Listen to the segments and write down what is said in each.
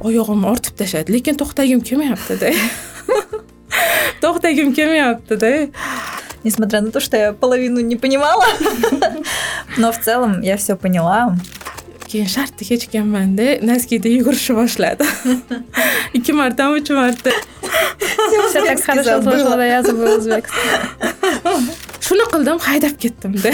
oyog'imni ortib tashladi lekin to'xtagim kelmayaptida. To'xtagim kelmayaptida. Несмотря на то, что я половину не понимала. Но в целом я все поняла. keyin shartta kechikkanmanda naskiyda yugurishni boshladi. Ikki martami uch marta. Все так хорошо слышала я забыла o'zbekiston shuni qildim haydab ketdimda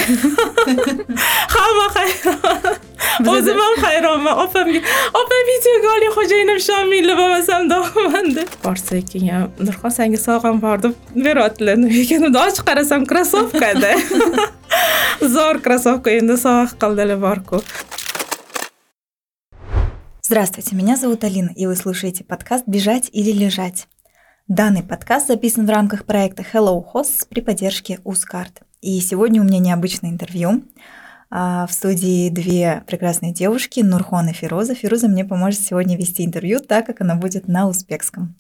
hamma hayron o'zim ham hayronman opamga opa videoga oling xo'jayinim shomilni bo'lmasam davoman deb borsak keyin nurxon sanga sovg'am bor deb beryaptilar nima ekan ochib qarasam krossovkada zo'r krossovka endi sovg'a qildilar borku Здравствуйте, меня зовут Алина, и вы слушаете подкаст «Бежать или лежать». Данный подкаст записан в рамках проекта Hello Hosts при поддержке Ускарт. И сегодня у меня необычное интервью. А, в студии две прекрасные девушки, Нурхон и Фироза. Фироза мне поможет сегодня вести интервью, так как она будет на узбекском.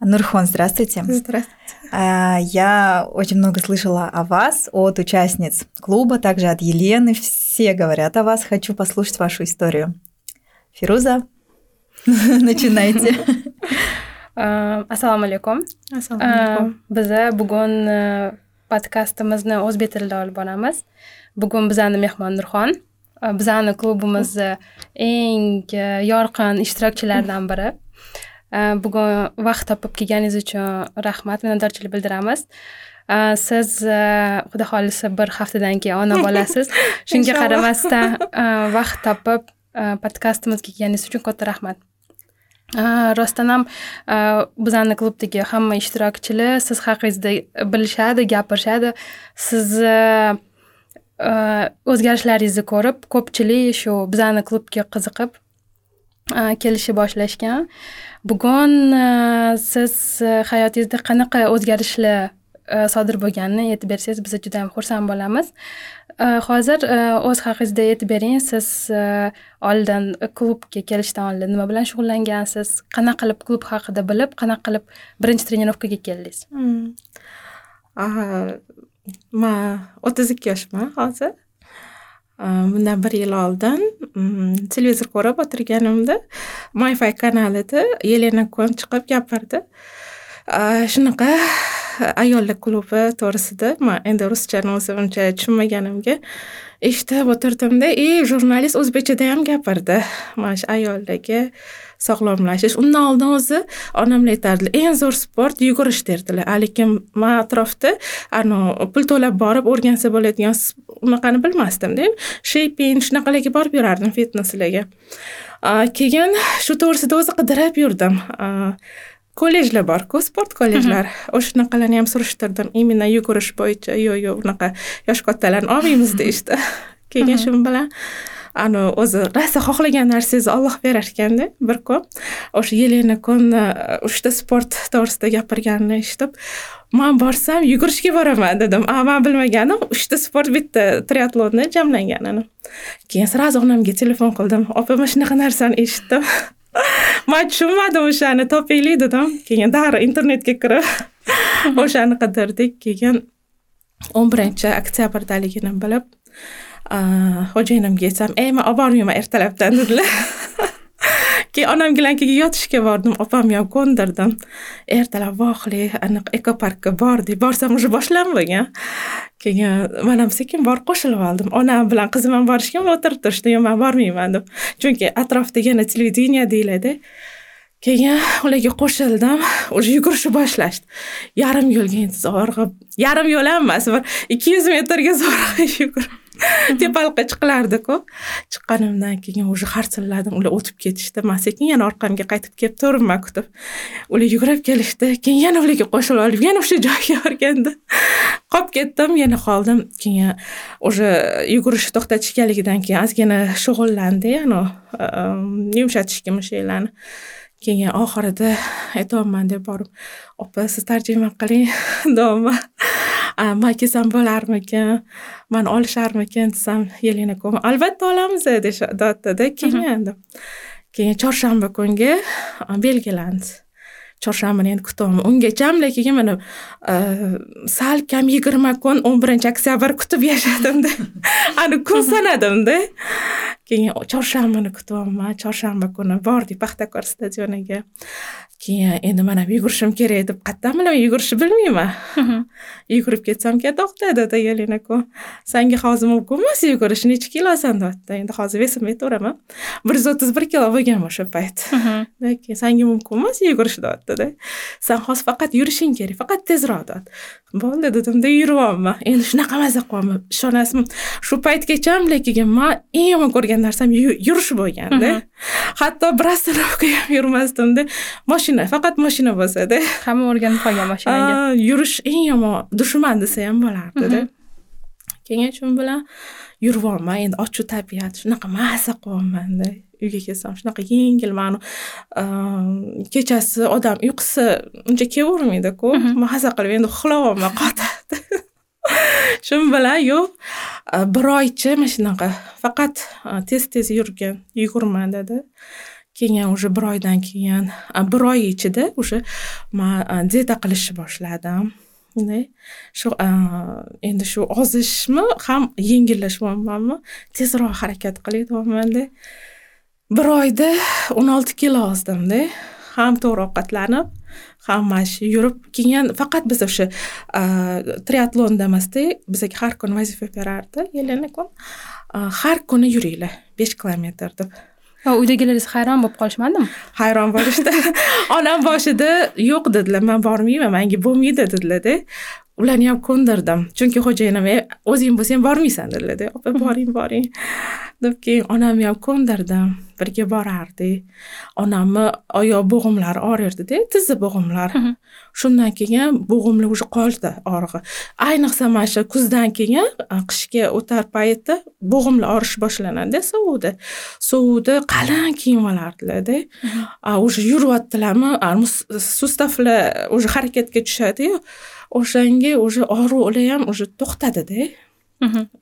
Нурхон, здравствуйте. Здравствуйте. А, я очень много слышала о вас, от участниц клуба, также от Елены. Все говорят о вас. Хочу послушать вашу историю. Фируза, начинайте. assalomu alaykum assalomu alaykum biz bugun podkastimizni o'zbek tilida olib boramiz bugun bizani mehmon nurxon. Bizani klubimiz eng yorqin ishtirokchilaridan biri. Bugun vaqt topib kelganingiz uchun rahmat minnatdorchilik bildiramiz. Siz xudo xohlasa bir haftadan keyin ona bo'lasiz. Shunga qaramasdan vaqt topib podkastimizga kelganingiz uchun katta rahmat. Rostdan ham bizani klubdagi hamma ishtirokchilar siz haqingizda bilishadi gapirishadi. Sizni Э, o'zgarishlaringizni ko'rib ko'pchilik shu bizani klubga qiziqib э, kelishni boshlashgan. Bugun э, siz hayotingizda qanaqa o'zgarishlar sodir bo'lganini aytib bersangiz biz juda ham xursand bo'lamiz. Hozir o'z haqingizda aytib bering siz oldin klubga kelishdan oldin nima bilan shug'ullangansiz? Qanaqa qilib klub haqida bilib qanaqa qilib birinchi trenirovkaga keldingiz? Hmm. Man o'ttiz ikki yoshman hozir. Bundan bir yil oldin mm, televizor ko'rib o'tirganimda myfi kanalida yelena kon chiqib gapirdi. Shunaqa ayollar klubi to'g'risida man endi ruschani o'zi uncha tushunmaganimga eshitib o'tirdimda и jurnalist o'zbekchada ham gapirdi. Mana shu ayollarga sog'lomlashish. Undan oldin o'zi onamlar aytardilar eng zo'r sport yugurish derdilar. Lekin man atrofda pul to'lab borib o'rgansa bo'ladigan unaqani bilmasdimda sheyping shunaqalarga borib yurardim fitneslarga keyin shu to'g'risida o'zi qidirib yurdim. Kollejlar borku sport kollejlar. O'sha shunaqalarni ham surishtirdim. Именно yugurish bo'yicha yo'q yo'q unaqa yosh kattalarni olmaymiz deyishdi. Keyin shu bilan ani o'zi rosa xohlagan narsangizni olloh berar ekanda bir kun o'sha yelena kunni uh, uchta sport to'g'risida gapirganini eshitib man borsam yugurishga boraman dedim. A man bilmaganim uchta sport bitta triatlonni jamlanganini keyin сразу onamga telefon qildim. Opa man shunaqa narsani eshitdim. Man tushunmadim o'shani topinglik dedim. Keyin darrov internetga kirib o'shani qidirdik. Keyin o'n birinchi oktyabrdaligini bilib xo'jayinimga aytsam ey man olib bormayman ertalabdan dedilar keyin onam bilan yotishga bordim opam ham ko'ndirdim ertalab vohli anaqa ekoparkka bordik borsam уже boshlanmagan keyin man ham sekin borib qo'shilib oldim onam bilan qizim ham borishgan o'tirib turishdi yo'q man bormayman deb chunki atrofda yana televideniya deyiladi keyin ularga qo'shildim уже yugurishni boshlashdi yarim yo'lga endi yarim yo'l ham emas bir ikki yuz metrga zo'rg'a. Yugurib tepaliqqa chiqilardiku chiqqanimdan keyin уже harsilladim ular o'tib ketishdi. Man sekin yana orqamga qaytib kelib turibman kutib. Ular yugurib kelishdi. Keyin yana ularga qo'shilib olib yana o'sha joyga borganda qolib ketdim yana qoldim. Keyin уже yugurishni to'xtatishganligidan keyin ozgina shug'ullandi anavi ehm, yumshatishga mushaklarni. Keyin oxirida aytyapman deb borib opa siz tarjima qiling deyapman man kelsam bo'larmikin mani olisharmikin desam yelena ko'ma albatta olamiz deyishyaptida keyin deb keyin chorshanba kungi belgilandi chorshanbani endi kutyapman ungacha lekin mana sal kam yigirma kun o'n birinchi oktyabr kutib yashadimda. Ani kun sanadimda. Keyin chorshanbani kutyapman chorshanba kuni bordik paxtakor stadioniga. Keyin endi mana yugurishim kerak deb qayerdan bilaman yugurishni bilmayman. Yugurib ketsam ketoqda dedi yelena sanga hozir mumkin emas yugurish necha kilosan deyapti endi hozir vesimni aytaveraman bir yuz o'ttiz bir kilo bo'lganman o'sha payt. Keyin sanga mumkin emas yugurish deyaptida san hozir faqat yurishing kerak faqat tezroq deyapti bo'ldi dedimda yuryapman. Endi shunaqa maza qilyapman ishonasizmi? Shu paytgacha lekin man eng yomon ko'rgan narsam yurish bo'lganda hatto bir ostanovka ham yurmasdimda. Moshina faqat moshina bo'lsada. Hamma o'rganib qolgan mashinaga yurish eng yomon dushman desa ham bo'lardida. Keyin shu bilan yuryapman endi ochiq tabiat shunaqa maza qilyapmanda uyga kelsam shunaqa yengil mani kechasi odam uyqusi uncha kelavermaydiku maza qilib endi uxlayapman qotib shu bilan yo'q bir oycha mana shunaqa faqat tez tez yurgin yugurma dedi. Keyin уже bir oydan keyin bir oy ichida уже man dieta qilishni boshladim. Shu endi shu ozishmi ham yengillashyapmanmi tezroq harakat qilyapmanda bir oyda o'n olti kilo ozdimda. Ham to'g'ri ovqatlanib ham mana shu yurib keyin faqat biz o'sha triatlonda emasda bizga har kuni vazifa berardi. Kun har kuni yuringlar besh kilometr deb. Uydagilaringiz hayron bo'lib qolishmadimi? Hayron bo'lishdi. Onam boshida yo'q dedilar man bormayman manga bo'lmaydi dedilarda ularni ham ko'ndirdim chunki xo'jayinim o'zing bo'lsang bormaysan dedilarda opa boring boring deb keyin onamni ham ko'ndirdim birga borardik onamni oyoq bo'g'imlari og'rirdida tizi bo'g'imlari shundan keyin bo'g'imlar уже qoldi og'rig'i ayniqsa mana shu kuzdan keyin qishga o'tar payti bo'g'imlar og'rish boshlanadida sovukda sovukda qalin kiyim olardilarda уже yuryaptilarmi sustavlar уже harakatga tushadiyu o'shanga уже og'riqlar ham уже to'xtadida.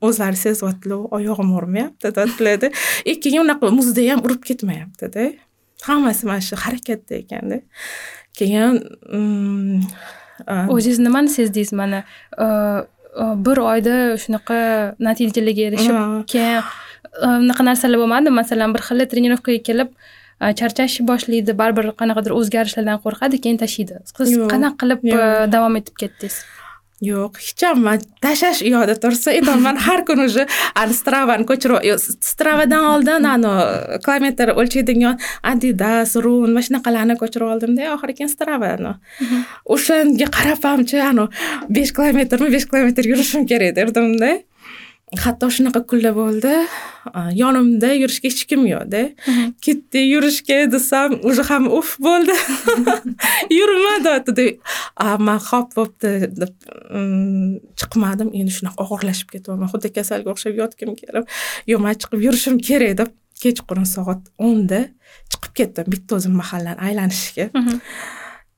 O'zlari sezyaptilar oyog'im urmayapti deyaptilarda и keyin unaqa muzda ham urib ketmayaptida. Hammasi mana shu harakatda ekanda. Keyin o'zingiz nimani sezdingiz mana? Bir oyda shunaqa natijalarga erishib keyin unaqa narsalar bo'lmadimi masalan bir xil trenirovkaga kelib charchashni boshlaydi baribir qanaqadir o'zgarishlardan qo'rqadi keyin tashlaydi. Siz qanaqa qilib davom etib ketdingiz? Yo'q hech ham man tashlash u yoqda tursa aytyapman har kuni уже ani stravani ko'chirib stravadan oldin ani kilometr o'lchaydigan adidas run mana shunaqalarni ko'chirib oldimda oxiri keyin stravani o'shanga qarab hamchi ani besh kilometrmi besh kilometr yurishim kerak derdimda hatto shunaqa kunlar bo'ldi. Yonimda yurishga hech kim yo'qda. Ketdik yurishga desam уже hamma uf bo'ldi. Yurma deyaptida man hop bo'libdi deb chiqmadim. Endi shunaqa og'irlashib ketyapman xuddi kasalga o'xshab yotgim kelib yo'q man chiqib yurishim kerak deb kechqurun soat o'nda chiqib ketdim bitta o'zim mahallani aylanishga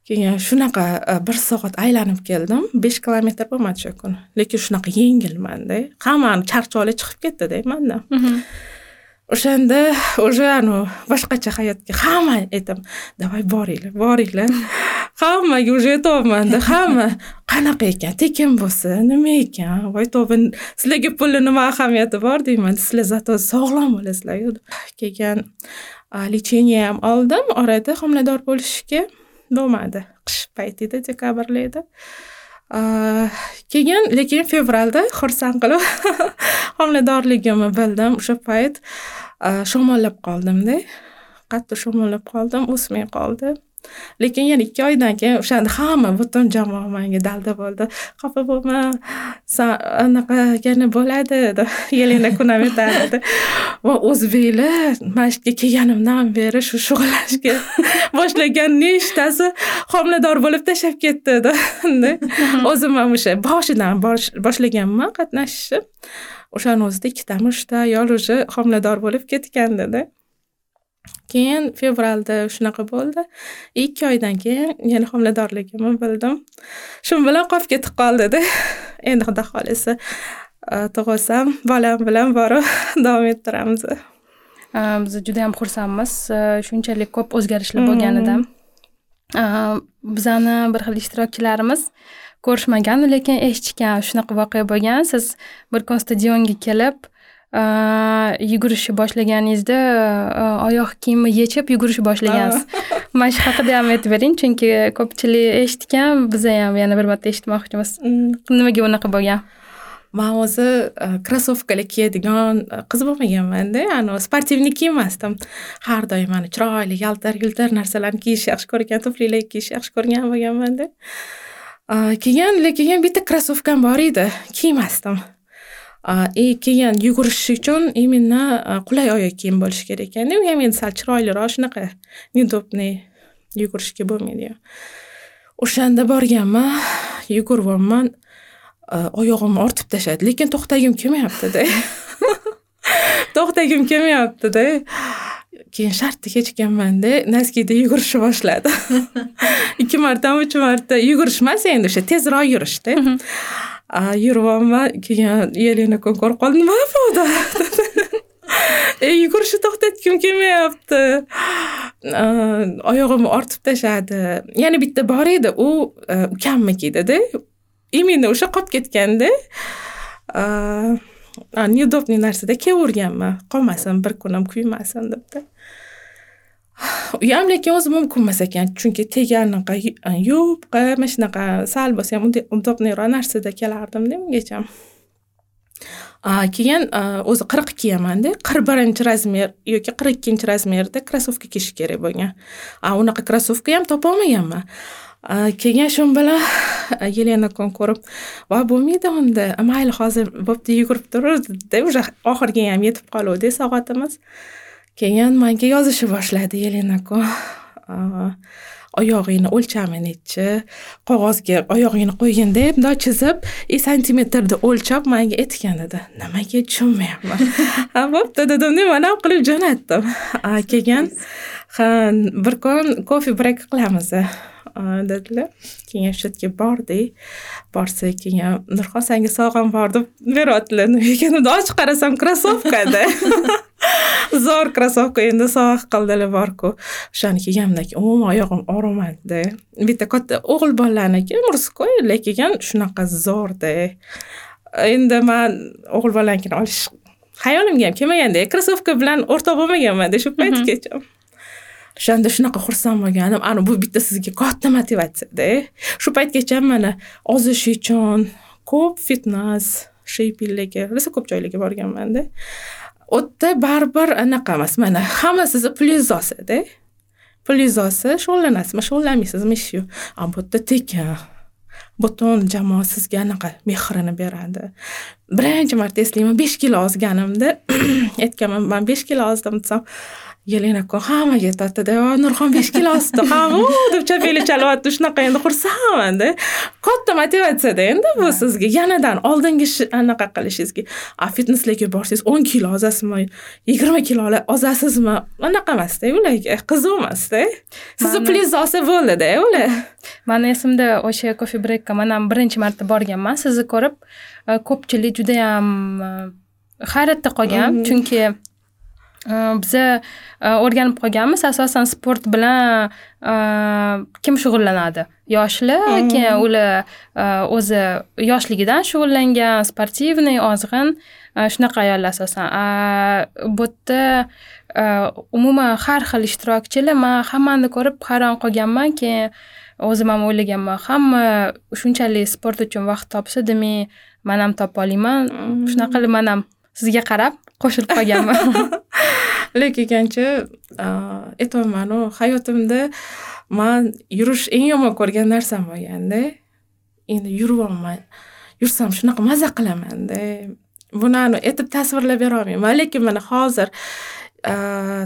keyin shunaqa bir soat aylanib keldim. Besh kilometr bo'lmadi shu kuni lekin shunaqa yengilmanda hammani charchoqlar chiqib ketdida mandan o'shanda уже anavi boshqacha hayotga hamma aytaman давай boringlar boringlar. Hammaga уже aytyapmanda hamma qanaqa ekan tekin bo'lsa nima ekan? Voy tavba sizlarga pulni nima ahamiyati bor deyman. Sizlar zato sog'lom bo'lasizlar keyin lechение ham oldim. Orada homilador bo'lishga bo'lmadi qish payti edi dekabrlar edi keyin lekin fevralda xursand qilib homiladorligimni bildim o'sha payt. Shamollab qoldimda. Qattiq shamollab qoldim o'smay qoldi lekin yana ikki oydan keyin o'shanda hamma butun jamoa manga dalda bo'ldi. Xafa bo'lma san anaqa yana bo'ladi deb yelena kunam aytardi va o'zbeklar masjidga kelganimdan beri shu shug'ullanishga boshlagan nechtasi homilador bo'lib tashlab ketdi o'zim ham o'sha boshidan boshlaganman qatnashishni o'shani o'zida ikkitami uchta ayol уже homilador bo'lib ketgandida keyin fevralda shunaqa bo'ldi. Ikki oydan keyin yana homiladorligimni bildim. Shu bilan qolib ketib qoldida. Endi xudo xohlasa tug'ilsam bolam bilan borib davom ettiramiz. Biz juda yam xursandmiz shunchalik ko'p o'zgarishlar bo'lganida bizani bir xil ishtirokchilarimiz ko'rishmagan lekin eshitgan shunaqa voqea bo'lgan. Siz bir kun stadionga kelib yugurishni boshlaganingizda oyoq kiyimni yechib yugurishni boshlagansiz. Mana shu haqida ham aytib bering chunki ko'pchilik eshitgan biza ham yana bir marta eshitmoqchimiz. Mm. nimaga unaqa bo'lgan? Man o'zi krossovkalar kiyadigan qiz bo'lmaganmanda ani sportivniy kiymasdim. Har doim mana chiroyli yaltir yultir narsalarni kiyishni yaxshi ko'rgan tuflilar kiyishni yaxshi ko'rgan bo'lganmanda. Keyin lekin bitta krossovkam bor edi kiymasdim и keyin yugurish uchun именно qulay oyoq kiyim bo'lishi kerak ekanda u ham endi sal chiroyliroq shunaqa неудобный yugurishga bo'lmaydi o'shanda borganman yuguryapman oyog'imni ortib tashladi. Lekin to'xtagim kelmayaptida. To'xtagim kelmayaptida. Keyin shartta kechikkanmanda naskiyda yugurishni boshladi. Ikki martami uch marta yugurish emas endi o'sha tezroq yurishda yuryapman keyin yelena ko'rib qoldi nima bo'ldi e yugurishni to'xtatgim kelmayapti? Oyog'imni ortib tashladi. Yana bitta bor edi. U ukamniki edida именно o'sha qolib ketganda неудобный narsada kiyaverganman qolmasin bir kunim kuymasin debda u ham lekin o'zi mumkin emas ekan chunki teganaqa yupqa mana shunaqa sal bo'lsa ham удобныйroq narsada kelardimda ungacha. Keyin o'zi qirq kiyamanda qirq birinchi razmer yoki qirq ikkinchi razmerda krossovka kiyish kerak bo'lgan. Unaqa krossovka ham topolmaganman keyin shu bilan yelena ko'rib voy bo'lmaydi unda mayli hozir bo'pti yugurib turuverdida уже oxiriga ham yetib qoluvdi soatimiz keyin manga yozishni boshladi yelenako oyog'ingni o'lchami nechi qog'ozga oyog'ingni qo'ygin deb bundoq chizib и santimetrda o'lchab manga aytgan edi nimaga tushunmayapman? Bo'pti dedim. Nima qilib jo'natdim? Keyin bir kun kofe brek qilamiz dedilar. Keyin shu yerga bordik. Borsak keyin nurxon sanga sovg'am bor deb beryaptilar. Deb ochib qarasam krossovkada zo'r krossovka endi sovg'a qildilar borku o'shani kiyganimdan keyin umuman oyog'im og'rimadida bitta katta o'g'il bolalarniki murskoy lekin shunaqa zo'rda. Endi man o'g'il bolanikini olish hayolimga ham kelmaganda krossovka bilan o'rtoq bo'lmaganmanda shu paytgacha o'shanda shunaqa xursand bo'lganim ana bu bitta sizga katta motivatsiyada shu paytgacha mana ozish uchun ko'p fitnes sheypillarga rosa ko'p joylarga borganmanda u yerda baribir anaqa emas mana hamma sizni pulingizni olsada pulingizni olsa shug'ullanasizmi? Shug'ullanmaysizmi ish yo'q a bu yerda tekin. Butun jamoa sizga anaqa mehrini beradi. Birinchi marta eslayman besh kilo ozganimda. Aytganman man besh kilo ozdim desam yelena aka hammaga aytyaptida nurxon besh kilo ozdi ha deb chapanglar chalyapti shunaqa endi xursandmanda katta motivatsiyada endi bu sizga yanadan oldingi anaqa qilishingizga a fitneslarga borsangiz o'n kilo ozasizmi yigirma kilo ozasizmi anaqa emasda ularga qiziq emasda sizni pulingizni olsa bo'ldida ular mani esimda o'sha kofe brekka man ham birinchi marta borganman sizni ko'rib ko'pchilik judayam hayratda qolgan chunki biza o'rganib qolganmiz. Asosan sport bilan kim shug'ullanadi? Yoshlar keyin ular o'zi yoshligidan shug'ullangan sportivniy ozg'in shunaqa ayollar asosan. Bu yerda umuman har xil ishtirokchilar man hammani ko'rib hayron qolganman keyin o'zim ham o'ylaganman hamma shunchalik sport uchun vaqt topsa demak man ham topa oliyman shunaqa qilib man ham sizga qarab qo'shilib qolganman lekinchi aytyapmanu hayotimda man yurish eng yomon ko'rgan narsam bo'lganda endi yuryapman yursam shunaqa maza qilamanda. Buni aytib tasvirlab berolmayman lekin mana hozir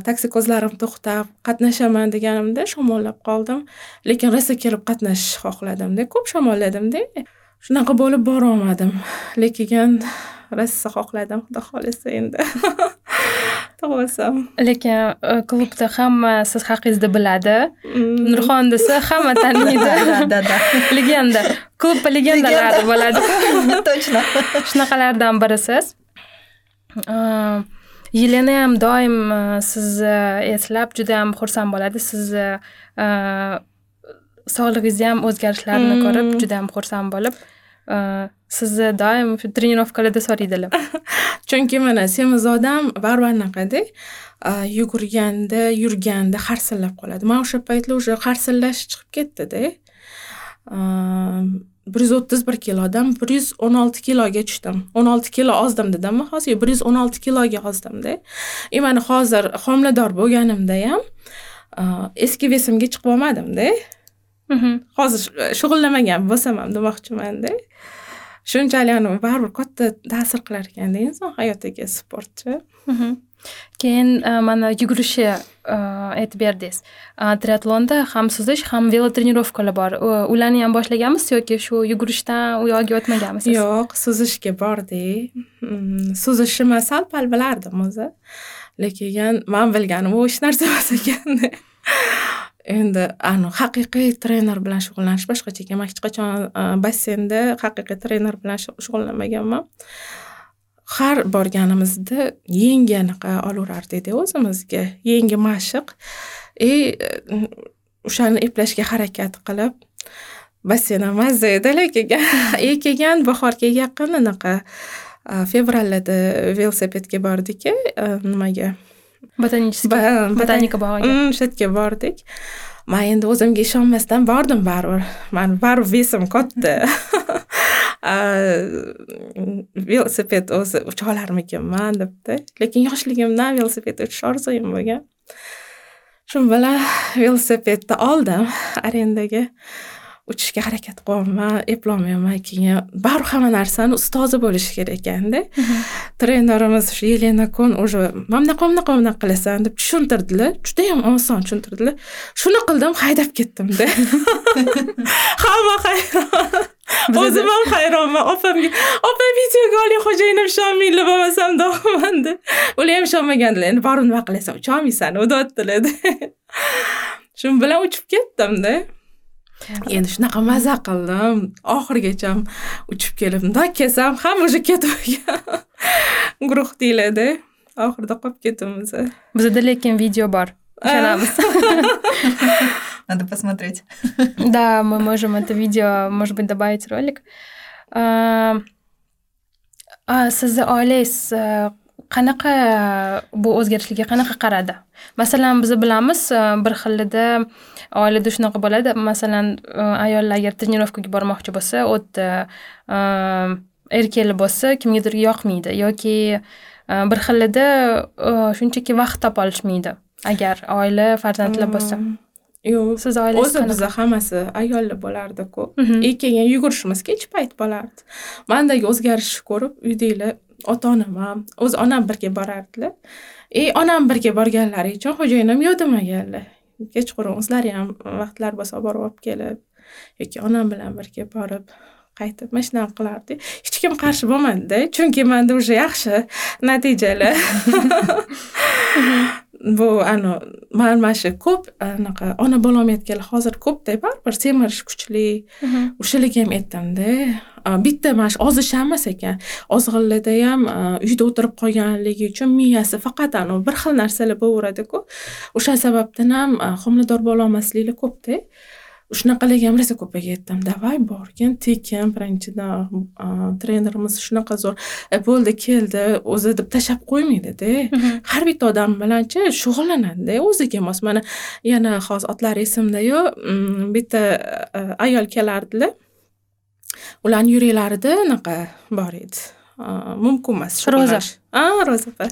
taksi ko'zlarim to'xtab qatnashaman deganimda shamollab qoldim. Lekin rosa kelib qatnashishni xohladimda ko'p shamolladimda. Shunaqa bo'lib borolmadim lekin rosa xohladim xudo xohlasa endi. tug'ilsam lekin e, klubda hamma siz haqingizda biladi. Mm. nurxon desa hamma taniydi. Legenda klub legendalari bo'ladi. Точно shunaqalardan birisiz. E, yelena ham doim e, sizni eslab juda yam xursand bo'ladi. Sizni sog'lig'ingizda ham o'zgarishlarni Mm. ko'rib juda ham xursand bo'lib sizni doim shu trenirovkalarda so'raydilar chunki mana semizodam baribir anaqada yugurganda yurganda harsillab qoladi. Man o'sha paytlar уже harsillash chiqib ketdida. Bir yuz o'ttiz bir kilodan bir yuz o'n olti kiloga tushdim. o'n olti kilo ozdim dedimmi hozir bir yuz o'n olti kiloga ozdimda. И mana hozir homilador bo'lganimda ham eski vesimga chiqib olmadimda. Mhm. hozir shug'ullamagan bo'lsam ham demoqchimanda shunchalik baribir katta ta'sir qilar ekanda inson hayotiga sportchi. Mhm. keyin e, mana yugurishni e, aytib berdingiz. E, triatlonda ham suzish ham velotrenirovkalar bor. U- ularni ham boshlaganmisiz yoki shu yugurishdan u yoqqa o'tmaganmisiz? Yo'q suzishga bordik Mm, suzishni sal pal bilardim o'zi. Lekin man bilganim u hech narsa emas ekanda endi anu haqiqiy trener bilan shug'ullanish boshqacha ekan man hech qachon basseynda haqiqiy trener bilan shug'ullanmaganman. Har borganimizda yangi anaqa olaverardikda o'zimizga yangi mashq. И o'shani eplashga harakat qilib basseyn ham mazza edi lekin и keyin bahorga yaqin anaqa fevralda velosipedga bordik nimaga? Botanический botanika bog'iga o'sha yerga bordik man endi o'zimga ishonmasdan bordim baribir mani baribir vesim katta velosiped o'zi ucha olarmikinman debdi lekin yoshligimdan velosipedda uchish orzuyim bo'lgan shu bilan velosipedni oldim arendaga uchishga harakat qilyapman eplolmayapman keyin baribir hamma narsani ustozi bo'lishi kerak ekanda. Trenerimiz shu yelena kon уже bunaqa bunaqa bunaqa qilasan? deb tushuntirdilar. Judayam oson tushuntirdilar. Shuni qildim haydab ketdimda hamma hayron. O'zim ham hayronman opamga opa videoga oling xo'jayinim ishonmanglar bo'lmasam do'qman deb. Ular ham ishonmagandilar. Endi borib nima qilasan ucholmaysan deyaptilar shu bilan uchib ketdimda endi shunaqa maza qildim. Oxirigacha uchib kelib mundoq kelsam hamma уже ketib guruh deyiladi. Oxirida qolib ketdimiz bizada lekin video bor. Ishonamiz. Надо посмотреть. Да, мы можем это видео, может быть, добавить ролик. Sizni oilangiz e, qanaqa bu o'zgarishlarga qanaqa qaradi? Masalan biz bilamiz e, bir xilida oilada shunaqa bo'ladi masalan e, ayollar agar trenirovkaga bormoqchi bo'lsa u yerda e, erkaklar bo'lsa kimgadir yoqmaydi yoki e, bir xilida e, shunchaki vaqt topa olishmaydi agar oila farzandlar bo'lsa. Yo'q. Siz oilangiz o'zi biza hammasi ayollar bo'lardiku Mhm. keyin yugurishimiz kech payt bo'lardi. Mandagi o'zgarishni ko'rib uydagilar ota onam ham o'zi onam birga borardilar. И onam birga borganlari uchun xo'jayinim yo'q demaganlar kechqurun o'zlari ham vaqtlar bo'lsa borib olib kelib yoki onam bilan birga borib qaytib mana shunaqa qilardik hech kim qarshi bo'lmadida chunki manda уже yaxshi natijalar. Bu ani man mana shu ko'p anaqa ona bola olmayotganlar hozir ko'pda baribir semirish kuchli. Mhm. o'shalarga ham aytdimda bitta mana shu ozish emas ekan. Ozg'inlarda ham uyda o'tirib qolganligi uchun miyasi faqat anavi bir xil narsalar bo'laveradiku. O'sha sababdan ham homilador bo'lolmasliklar ko'pda shunaqalarga ham rosa ko'paga aytdim davay borgin tekin birinchidan trenerimiz shunaqa zo'r e, bo'ldi keldi o'zi deb tashlab qo'ymaydida Mhm. har bitta odam bilanchi shug'ullanadida o'ziga mos. Mana yana hozir otlari esimdayu mm, bitta e, ayol kelardilar. Ularni yuraklarida anaqa bor edi. Mumkin emas Ro'za. a ro'za opa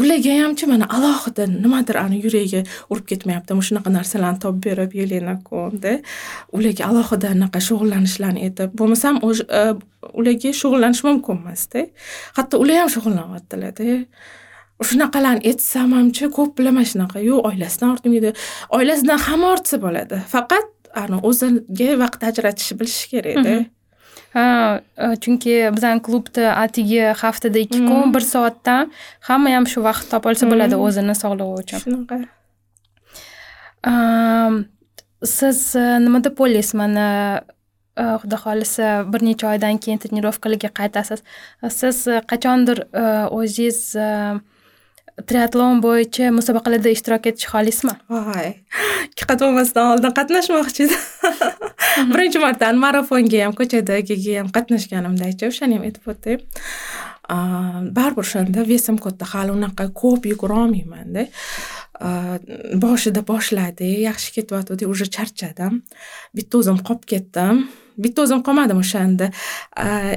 ularga hamchi mana alohida nimadir ani yuragiga urib ketmayapti mana shunaqa narsalarni topib berib yelena konda ularga alohida anaqa shug'ullanishlarni aytib bo'lmasam e, ularga shug'ullanish mumkin emasda. Hatto ular ham shug'ullanyaptilarda shunaqalarni aytsam hamchi ko'p bilaman shunaqa yo'q oilasidan ortmaydi oilasidan hamma ortsa bo'ladi faqat ani o'ziga vaqt ajratishni bilishi kerakda Mhm. Chunki bizani klubda atigi haftada ikki kun bir soatdan hamma ham shu vaqt topa olsa bo'ladi o'zini sog'lig'i uchun shunaqa siz nima deb o'ylaysiz mana xudo xohlasa bir necha oydan keyin trenirovkalarga qaytasiz siz qachondir o'zingiz triatlon bo'yicha musobaqalarda ishtirok etish xohlaysizmi voy ikki qat bo'lmasdan oldin qatnashmoqchi edim birinchi marta marafonga ham ko'chadagi ham qatnashganimdachi o'shani ham aytib o'tay baribir o'shanda vesim katta hali unaqa ko'p yugurolmaymanda. Boshida boshladi yaxshi ketyotgandi уже charchadim. Bitta o'zim qolib ketdim. Bitta o'zim qolmadim o'shanda.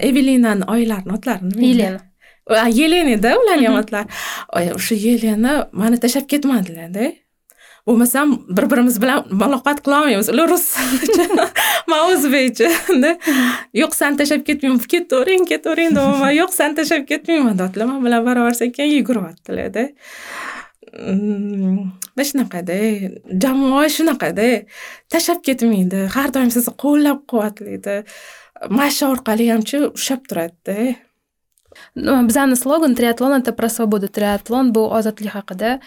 Evelinani oylarini otlarini yelena. Yelena edi ularni ham otlari o'sha yelena mani tashlab ketmadilarda bo'lmasam bir birimiz bilan muloqot qilolmaymiz. Ular ruscha man o'zbekcha yo'q san tashlab ketmayman ketavering ketavering deyapman yo'q san tashlab ketmayman deyaptilar man bilan barobar sekin yuguryaptilarda mm, mana shunaqada jamoa shunaqada tashlab ketmaydi har doim sizni qo'llab quvvatlaydi mana orqali hamchi ushlab turadida bizani slogan triatlon это про свободу. Triatlon bu ozodlik haqida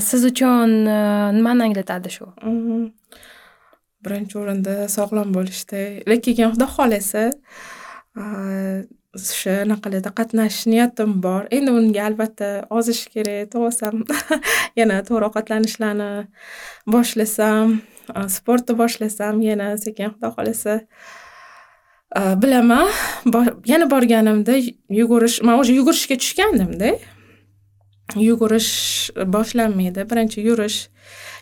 siz uchun nimani anglatadi shu birinchi o'rinda sog'lom bo'lishda lekin keyin xudo xohlasa shunaqalarda qatnashish niyatim bor endi bunga albatta ozish kerak tug'ilsam yana to'g'ri ovqatlanishlarni boshlasam sportni boshlasam yana sekin xudo xohlasa Э, bilaman yana borganimda yugurish man уже yugurishga tushgandimda yugurish boshlanmaydi. Birinchi yurish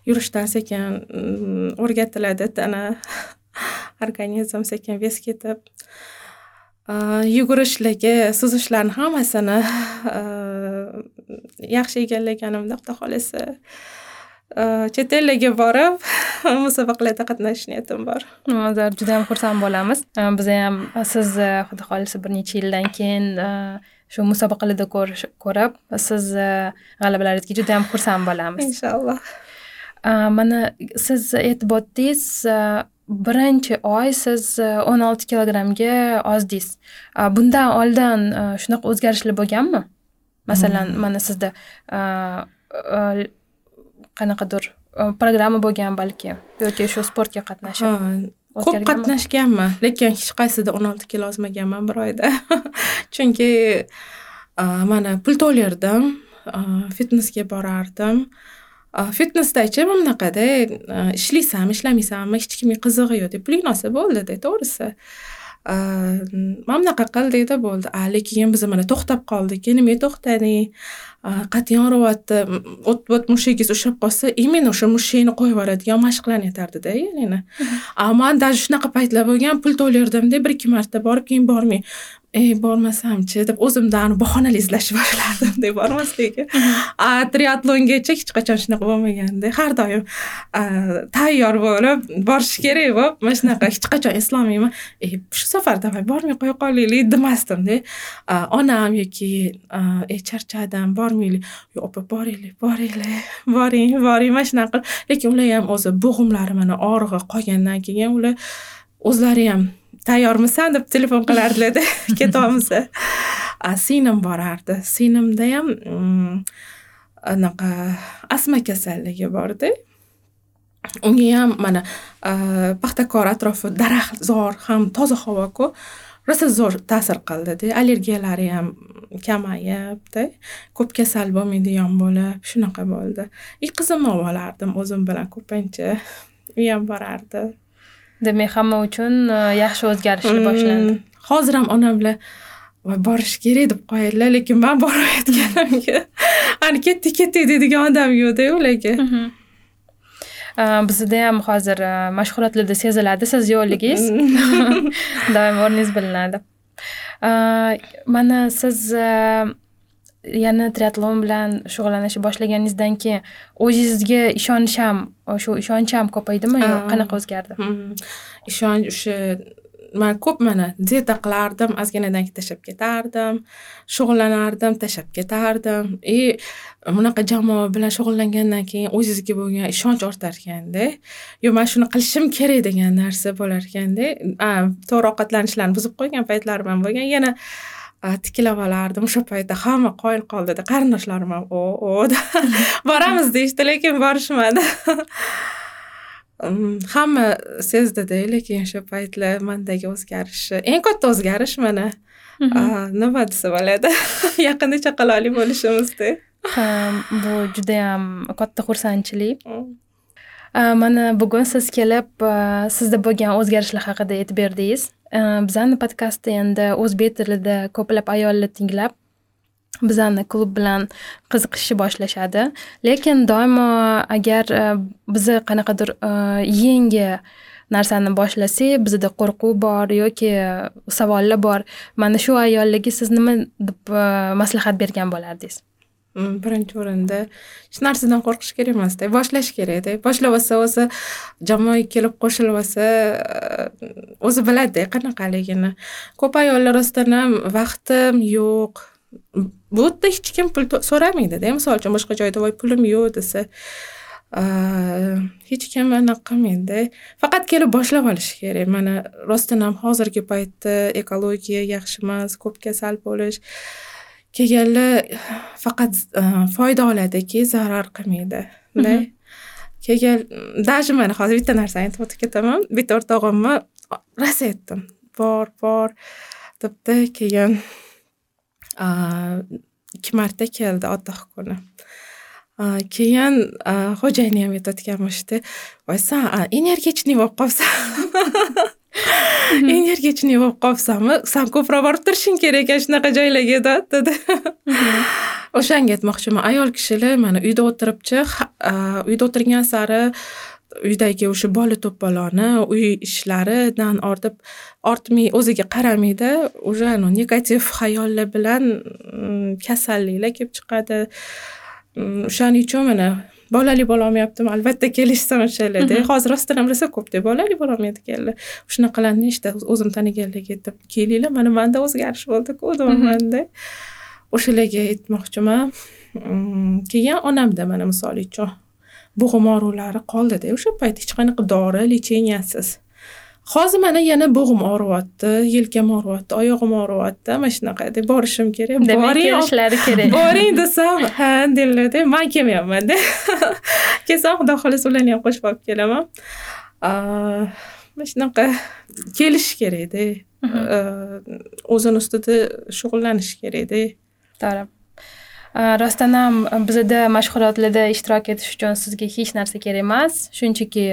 yurishdan sekin mm, o'rgatiladi tana organizm sekin vес ketib. Э, yugurishlarga suzishlarni hammasini э, yaxshi egallaganimda xudo xohlasa chet ellarga borib musobaqalarda qatnashish niyatim bor. Hozir juda yam xursand bo'lamiz. Biz ham siz xudo xohlasa bir necha yildan keyin shu musobaqalarda ko'rib siz g'alabalaringizga juda yam xursand bo'lamiz. Inshaalloh. Mana siz aytib o'tdingiz birinchi oy siz o'n olti kilogrammga ozdingiz bundan oldin shunaqa o'zgarishlar bo'lganmi? Masalan hmm. mana sizda qanaqadir e, programma bo'lgan balki yoki shu sportga qatnashib ko'p qatnashganman lekin hech qaysida o'n olti kilo ozmaganman bir oyda. Chunki mana pul to'lardim fitnesga borardim. Fitnesdachi bunaqada ishlaysanmi ishlamaysanmi hech kimga qizig'i yo'q deb puling olsa bo'ldida to'g'risi mana bunaqa qildikda bo'ldi lekin keyin biz mana to'xtab qoldik nimaga to'xtading qat'iy og'riyapti o't o't mushagingiz ushlab qolsa именно o'sha mushakni qo'yib yuboradigan mashqlarni aytardida ya'ni man даже shunaqa paytlar bo'lgan pul to'lardimda bir ikki marta borib keyin bormay ey bormasamchi deb o'zimdan bahonalar izlashni boshlardim deb bormaslikka a triatlongacha hech qachon shunaqa bo'lmaganda har doim tayyor bo'lib borish kerak bo'lib mana shunaqa hech qachon eslolmayman ey shu safar давай bormay qo'ya qolaylik demasdimda onam yoki ey charchadim bormaylik yo'q opa boraylik boraylik boring boring mana shunaqa qilib lekin ular ham o'zi bo'g'imlari mana og'rig'i qolgandan keyin ular o'zlari ham tayyormisan deb telefon qilardilarda ketyapmiz singlim borardi. Singlimda ham mm, anaqa asma kasalligi borda. Unga ham mana paxtakor atrofi daraxt zor ham toza havoku rosa zo'r ta'sir qildida allergiyalari ham kamayibda ko'p kasal bo'lmaydigan bo'lib shunaqa bo'ldi. И qizimni olib olardim o'zim bilan ko'pincha. U ham borardi. Demak hamma uchun e, yaxshi o'zgarishlar boshlandi. Mm, hozir ham onam bilan voy borish kerak deb qo'yadilar lekin man bormayotganimga ani ketdik ketdik deydigan odam yo'qda ularga mhm. e, bizda ham hozir e, mashg'ulotlarda seziladi siz yo'qligingiz. Doim o'rningiz bilinadi. Mana siz yana triatlon bilan shug'ullanishni boshlaganingizdan keyin o'zingizga ishonish ham shu ishonch ham ko'paydimi yo qanaqa o'zgardi? Hmm. ishonch o'sha man ko'p mana dieta qilardim ozginadan keyin tashlab ketardim shug'ullanardim tashlab ketardim. И bunaqa jamoa bilan shug'ullangandan keyin o'zingizga bo'lgan ishonch ortar ekanda yo man shuni qilishim kerak degan narsa bo'lar ekanda to'g'ri ovqatlanishlarni buzib qo'ygan paytlarim ham bo'lgan. Yana tiklab olardim o'sha paytda. Hamma qoyil qoldida qarindoshlarim ham o o boramiz deyishdi lekin borishmadi. Hamma sezdida lekin o'sha paytlar mandagi o'zgarishni eng katta o'zgarish mana. Nima desa bo'ladi. Yaqinda chaqaloqli bo'lishimizda bu judayam katta xursandchilik. Mana bugun siz kelib sizda bo'lgan o'zgarishlar haqida aytib berdingiz bizani podkastda endi o'zbek tilida ko'plab ayollar tinglab bizani klub bilan qiziqishni boshlashadi lekin doimo agar bizni qanaqadir yangi narsani boshlasak bizda qo'rquv bor yoki savollar bor mana shu ayollarga siz nima deb maslahat bergan bo'lardingiz birinchi o'rinda. Hech narsadan qo'rqish kerak emasda. E, boshlash kerakda e, boshlab olsa o'zi jamoaga kelib qo'shilib olsa e, o'zi biladida qanaqaligini. Ko'p ayollar rostdan ham vaqtim yo'q. Bu yerda hech kim pul so'ramaydida misol uchun boshqa joyda voy pulim yo'q desa hech kim anaqa qilmaydida faqat kelib boshlab olish kerak. Mana rostdan ham hozirgi paytda ekologiya yaxshi emas ko'p kasal bo'lish. Kelganlar faqat foyda oladiki zarar qilmaydi. Kelgan даже mana hozir bitta narsani aytib o'tib ketaman. Bitta o'rtog'imni rosa aytdim bor bor. Debdi keyin ikki marta keldi otax kuni. Keyin xo'jayini ham aytayotganmishda voy san energetniy bo'lib qolibsan energetniy bo'lib qolibsanmi san ko'proq borib turishing kerak ekan shunaqa joylarga dedi. O'shanga aytmoqchiman. Ayol kishilar mana uyda o'tiribchi uyda o'tirgan sari uydagi o'sha bola to'poloni uy ishlaridan ortib ortmay o'ziga qaramaydi. Уже negativ xayollar bilan kasalliklar kelib chiqadi. O'shaning uchun mana bolali bo'lolmayaptimi albatta kelishsam o'shalarda hozir rostdan ham rosa ko'pda bolali bo'lolmaydi ekanlar. Shunaqalarni nechta o'zim taniganlarga aytib kelinglar mana manda o'zgarish bo'ldiku deyapmanda o'shalarga aytmoqchiman keyin onamda mana misol uchun bo'g'im aurulari qoldida o'sha payt hech qanaqa dori lecheniyasiz hozir mana yana bo'g'im og'riyapti yelkam og'riyapti oyog'im og'riyapti. Mana shunaqa deb borishim kerak. Boring kelishlari kerak. Boring desam ha deydilarda. Man kelmayapmanda. Kelsam xudo xohlasa ularni ham qo'shib olib kelaman. Mana shunaqa kelish kerakda. O'zini ustida shug'ullanish kerakda. To'g'ri. Rostdan ham bizada mashg'ulotlarda ishtirok etish uchun sizga hech narsa kerak emas. Shunchaki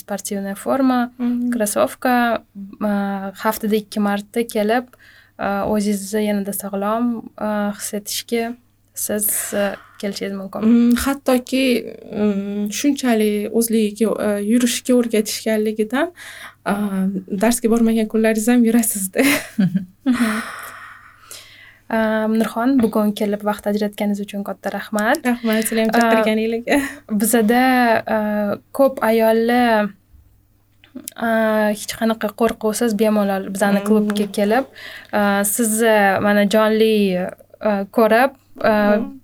sportivniy forma krossovka haftada ikki marta kelib o'zingizni yanada sog'lom his etishga siz kelishingiz mumkin hattoki shunchalik o'zligiga yurishga o'rgatishganligidan darsga bormagan kunlaringiz ham yurasizda nurxon bugun kelib vaqt ajratganingiz uchun katta rahmat. Rahmat sizlar ham chaqirganinglarga bizada ko'p ayollar hech qanaqa qo'rquvsiz bemalol bizani klubga kelib sizni mana jonli ko'rib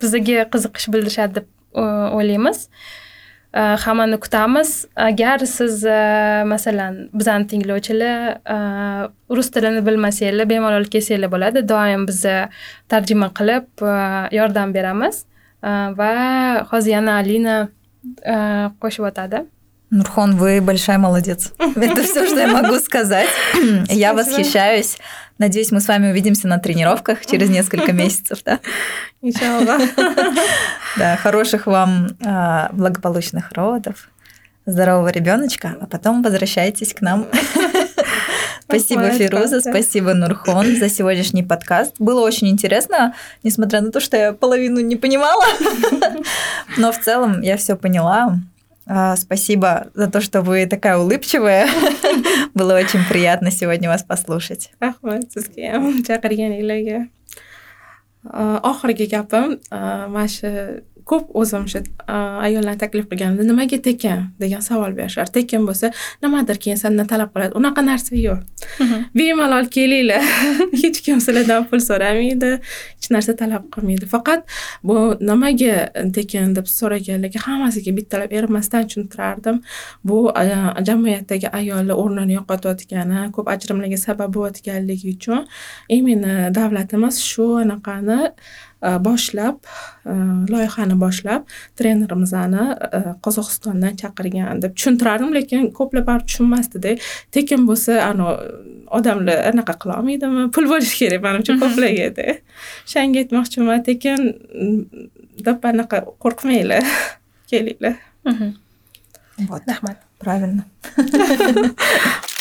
bizga qiziqish bildirishadi deb o'ylaymiz. Э, hammani kutamiz agar siz э, masalan bizani tinglovchilar э, rus tilini bilmasanglar bemalol kelsanglar bo'ladi doim biza tarjima qilib yordam beramiz va hozir yana alina qo'shib o'tadi Нурхон, вы большая молодец. Это все, что я могу сказать. Я восхищаюсь. Надеюсь, мы с вами увидимся на тренировках через несколько месяцев, да? Иншаллах. Да, хороших вам а, благополучных родов, здорового ребеночка, а потом возвращайтесь к нам. Спасибо, Фируза, спасибо, Нурхон, за сегодняшний подкаст. Было очень интересно, несмотря на то, что я половину не понимала. Но в целом я все поняла. А, спасибо за то, что вы такая улыбчивая. Было очень приятно сегодня вас послушать. Oxirgi gapim mana shu ko'p o'zim shu ayollarni taklif qilganimda nimaga tekin degan savol berishar tekin bo'lsa nimadir keyin sendan talab qiladi. Unaqa narsa yo'q. Bemalol kelinglar. Hech kim sizlardan pul so'ramaydi hech narsa talab qilmaydi. Faqat bu nimaga tekin deb so'raganlarga hammasiga bittalab bermasdan tushuntirardim. Bu jamiyatdagi ayollar o'rnini yo'qotayotgani ko'p ajrimlarga sabab bo'layotganligi uchun. Именно davlatimiz shu anaqani boshlab loyihani boshlab trenerimizni qozog'istondan chaqirgan deb tushuntirardim lekin ko'plar baribir tushunmasdida tekin bo'lsa anavi odamlar anaqa qilolmaydimi pul bo'lishi kerak manimcha ko'plargada o'shanga aytmoqchiman tekin deb anaqa qo'rqmanglar kelinglar. Mhm. Вот, rahmat. Правильно.